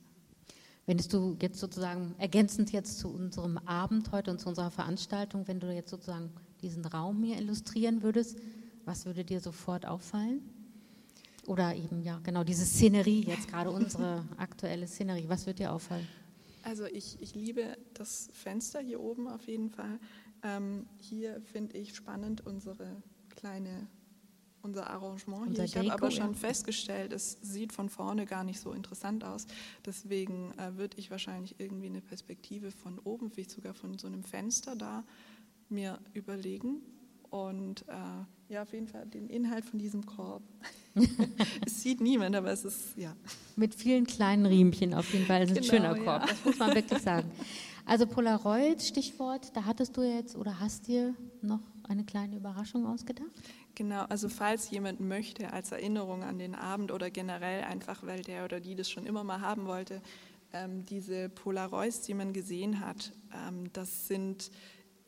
Wenn du jetzt sozusagen ergänzend jetzt zu unserem Abend heute und zu unserer Veranstaltung, wenn du jetzt sozusagen diesen Raum hier illustrieren würdest, was würde dir sofort auffallen? Oder eben, ja, genau, diese Szenerie, jetzt gerade unsere aktuelle Szenerie, was würde dir auffallen? Also ich, ich liebe das Fenster hier oben auf jeden Fall. Ähm, hier finde ich spannend unsere kleine unser Arrangement Unser hier. Ich habe aber schon ja. festgestellt, es sieht von vorne gar nicht so interessant aus. Deswegen äh, würde ich wahrscheinlich irgendwie eine Perspektive von oben, vielleicht sogar von so einem Fenster da, mir überlegen. Und äh, ja, auf jeden Fall den Inhalt von diesem Korb. es sieht niemand, aber es ist, ja. Mit vielen kleinen Riemchen auf jeden Fall. Es ist ein Genau, schöner ja. Korb, das muss man wirklich sagen. Also Polaroid, Stichwort, da hattest du jetzt oder hast dir noch eine kleine Überraschung ausgedacht? Genau, also falls jemand möchte als Erinnerung an den Abend oder generell einfach, weil der oder die das schon immer mal haben wollte, ähm, diese Polaroids, die man gesehen hat, ähm, das sind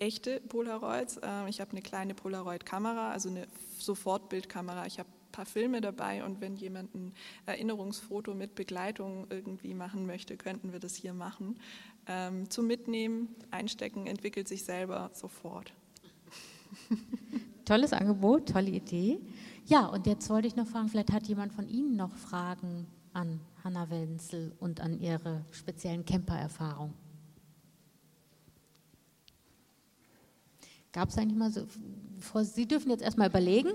echte Polaroids. Ähm, ich habe eine kleine Polaroid-Kamera, also eine Sofortbildkamera. Ich habe ein paar Filme dabei und wenn jemand ein Erinnerungsfoto mit Begleitung irgendwie machen möchte, könnten wir das hier machen. Ähm, zum Mitnehmen, einstecken, entwickelt sich selber sofort. Tolles Angebot, tolle Idee. Ja, und jetzt wollte ich noch fragen, vielleicht hat jemand von Ihnen noch Fragen an Hanna Wenzel und an ihre speziellen Camper-Erfahrungen. Gab es eigentlich mal so, Sie dürfen jetzt erstmal überlegen.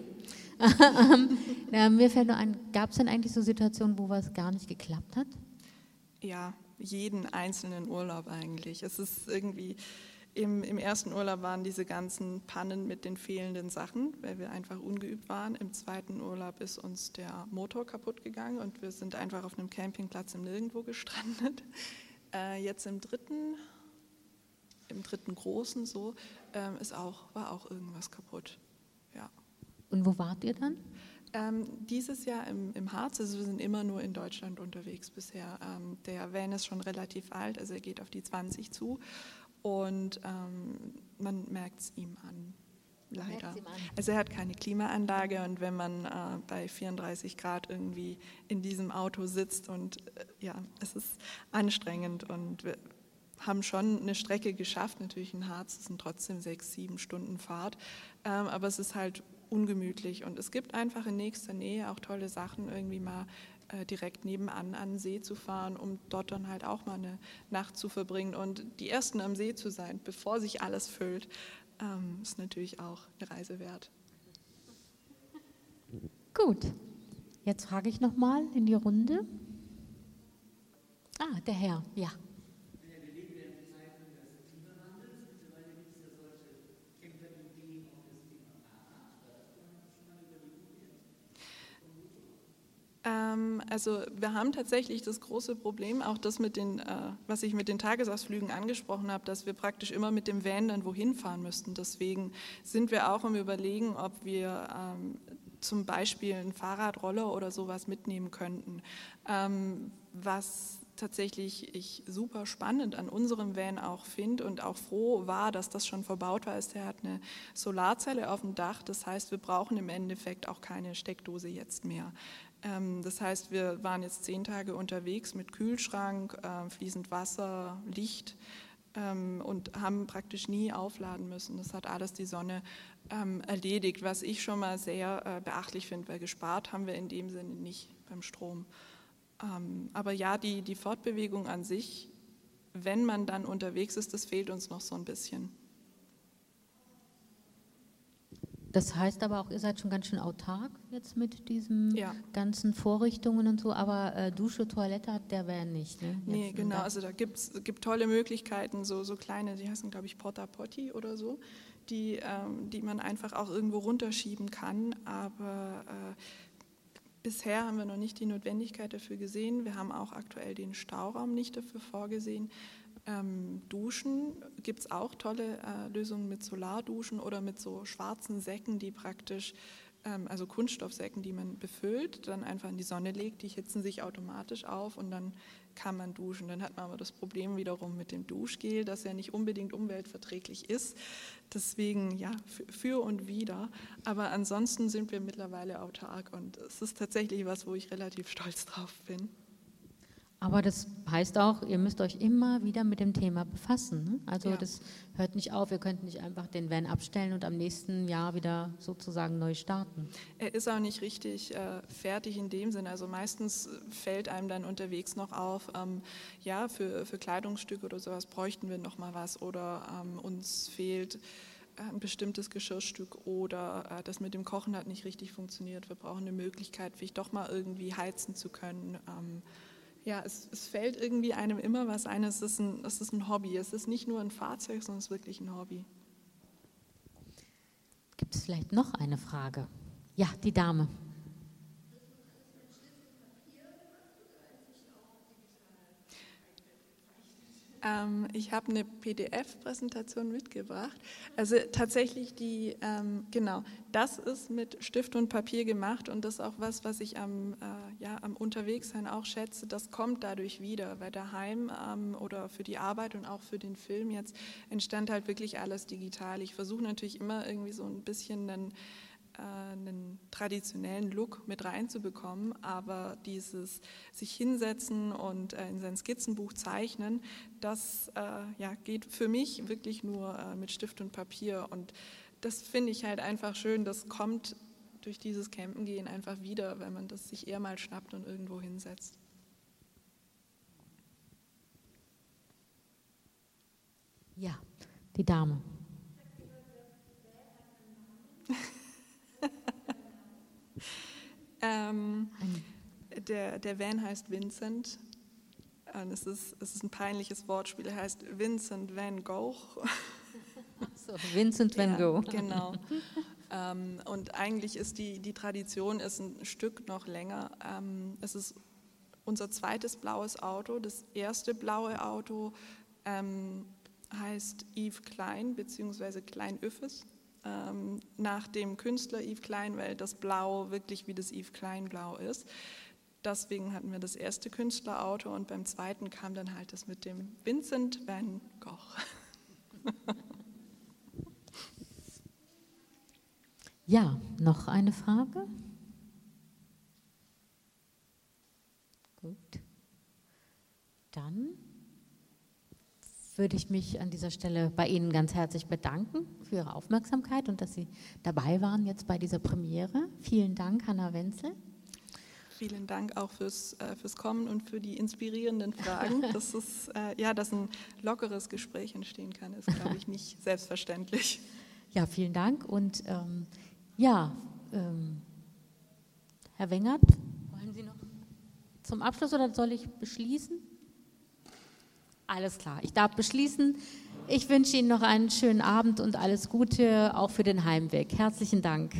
ja, mir fällt nur ein, gab es denn eigentlich so Situationen, wo was gar nicht geklappt hat? Ja, jeden einzelnen Urlaub eigentlich. Es ist irgendwie, im, im ersten Urlaub waren diese ganzen Pannen mit den fehlenden Sachen, weil wir einfach ungeübt waren. Im zweiten Urlaub ist uns der Motor kaputt gegangen und wir sind einfach auf einem Campingplatz im Nirgendwo gestrandet. Äh, jetzt im dritten, im dritten großen so, ähm, ist auch, war auch irgendwas kaputt. Ja. Und wo wart ihr dann? Ähm, dieses Jahr im, im Harz, also wir sind immer nur in Deutschland unterwegs bisher. Ähm, der Van ist schon relativ alt, also er geht auf die 20 zu und ähm, man merkt es ihm an, leider. ihm an. Also er hat keine Klimaanlage und wenn man äh, bei 34 Grad irgendwie in diesem Auto sitzt und äh, ja, es ist anstrengend und wir haben schon eine Strecke geschafft, natürlich in Harz, es sind trotzdem sechs, sieben Stunden Fahrt, ähm, aber es ist halt ungemütlich und es gibt einfach in nächster Nähe auch tolle Sachen, irgendwie mal äh, direkt nebenan an den See zu fahren, um dort dann halt auch mal eine Nacht zu verbringen und die Ersten am See zu sein, bevor sich alles füllt, ähm, ist natürlich auch eine Reise wert. Gut. Jetzt frage ich nochmal in die Runde. Ah, der Herr, ja. Ähm, also wir haben tatsächlich das große Problem, auch das mit den, äh, was ich mit den Tagesausflügen angesprochen habe, dass wir praktisch immer mit dem Van dann wohin fahren müssten. Deswegen sind wir auch am Überlegen, ob wir ähm, zum Beispiel einen Fahrradroller oder sowas mitnehmen könnten. Ähm, was tatsächlich ich super spannend an unserem Van auch finde und auch froh war, dass das schon verbaut war, ist, der hat eine Solarzelle auf dem Dach. Das heißt, wir brauchen im Endeffekt auch keine Steckdose jetzt mehr. Ähm, Das heißt, wir waren jetzt zehn Tage unterwegs mit Kühlschrank, äh, fließend Wasser, Licht ähm, und haben praktisch nie aufladen müssen. Das hat alles die Sonne ähm, erledigt, was ich schon mal sehr äh, beachtlich finde, weil gespart haben wir in dem Sinne nicht beim Strom. Aber ja, die, die Fortbewegung an sich, wenn man dann unterwegs ist, das fehlt uns noch so ein bisschen. Das heißt aber auch, ihr seid schon ganz schön autark jetzt mit diesen Ja. ganzen Vorrichtungen und so, aber äh, Dusche, Toilette hat der Van nicht. Ne? Nee, Jetzt, genau. da- Also da gibt tolle Möglichkeiten, so, so kleine, die heißen, glaube ich, Porta Potti oder so, die, ähm, die man einfach auch irgendwo runterschieben kann. Aber äh, bisher haben wir noch nicht die Notwendigkeit dafür gesehen. Wir haben auch aktuell den Stauraum nicht dafür vorgesehen. Ähm, Duschen gibt es auch tolle äh, Lösungen mit Solarduschen oder mit so schwarzen Säcken, die praktisch, ähm, also Kunststoffsäcken, die man befüllt, dann einfach in die Sonne legt, die hitzen sich automatisch auf und dann kann man duschen. Dann hat man aber das Problem wiederum mit dem Duschgel, das ja nicht unbedingt umweltverträglich ist. Deswegen ja, für, und wieder. Aber ansonsten sind wir mittlerweile autark und es ist tatsächlich was, wo ich relativ stolz drauf bin. Aber das heißt auch, ihr müsst euch immer wieder mit dem Thema befassen. Ne? Also Ja. das hört nicht auf, ihr könnt nicht einfach den Van abstellen und am nächsten Jahr wieder sozusagen neu starten. Er ist auch nicht richtig äh, fertig in dem Sinne. Also meistens fällt einem dann unterwegs noch auf, ähm, ja, für, für Kleidungsstücke oder sowas bräuchten wir noch mal was oder ähm, uns fehlt ein bestimmtes Geschirrstück oder äh, das mit dem Kochen hat nicht richtig funktioniert. Wir brauchen eine Möglichkeit, vielleicht doch mal irgendwie heizen zu können. Ähm, ja, es, es, fällt irgendwie einem immer was ein. Es ist, ein. es ist ein Hobby. Es ist nicht nur ein Fahrzeug, sondern es ist wirklich ein Hobby. Gibt es vielleicht noch eine Frage? Ja, die Dame. Ähm, ich habe eine PDF-Präsentation mitgebracht. Also tatsächlich die, ähm, genau, das ist mit Stift und Papier gemacht und das ist auch was, was ich am, äh, ja, am Unterwegssein auch schätze. Das kommt dadurch wieder, weil daheim ähm, oder für die Arbeit und auch für den Film jetzt entstand halt wirklich alles digital. Ich versuche natürlich immer irgendwie so ein bisschen äh, einen traditionellen Look mit reinzubekommen, aber dieses sich hinsetzen und äh, in sein Skizzenbuch zeichnen, das äh, ja, geht für mich wirklich nur mit Stift und Papier und das finde ich halt einfach schön, das kommt durch dieses Campengehen einfach wieder, wenn man das sich eher mal schnappt und irgendwo hinsetzt. Ja, die Dame. Ähm, der, der Van heißt Vincent. Und es ist, es ist ein peinliches Wortspiel. Er heißt Vincent Van Gogh. So, Vincent Van Gogh. Ja, genau. ähm, und eigentlich ist die, die Tradition ist ein Stück noch länger. Ähm, es ist unser zweites blaues Auto. Das erste blaue Auto ähm, heißt Yves Klein bzw. Klein Üffes ähm, nach dem Künstler Yves Klein, weil das Blau wirklich wie das Yves Klein Blau ist. Deswegen hatten wir das erste Künstlerauto und beim zweiten kam dann halt das mit dem Vincent van Gogh. Ja, noch eine Frage? Gut. Dann würde ich mich an dieser Stelle bei Ihnen ganz herzlich bedanken für Ihre Aufmerksamkeit und dass Sie dabei waren jetzt bei dieser Premiere. Vielen Dank, Hanna Wenzel. Vielen Dank auch fürs, äh, fürs Kommen und für die inspirierenden Fragen. Das ist, äh, ja, dass ein lockeres Gespräch entstehen kann, ist, glaube ich, nicht selbstverständlich. Ja, vielen Dank. Und ähm, ja, ähm, Herr Wengert, wollen Sie noch zum Abschluss oder soll ich beschließen? Alles klar, ich darf beschließen. Ich wünsche Ihnen noch einen schönen Abend und alles Gute, auch für den Heimweg. Herzlichen Dank.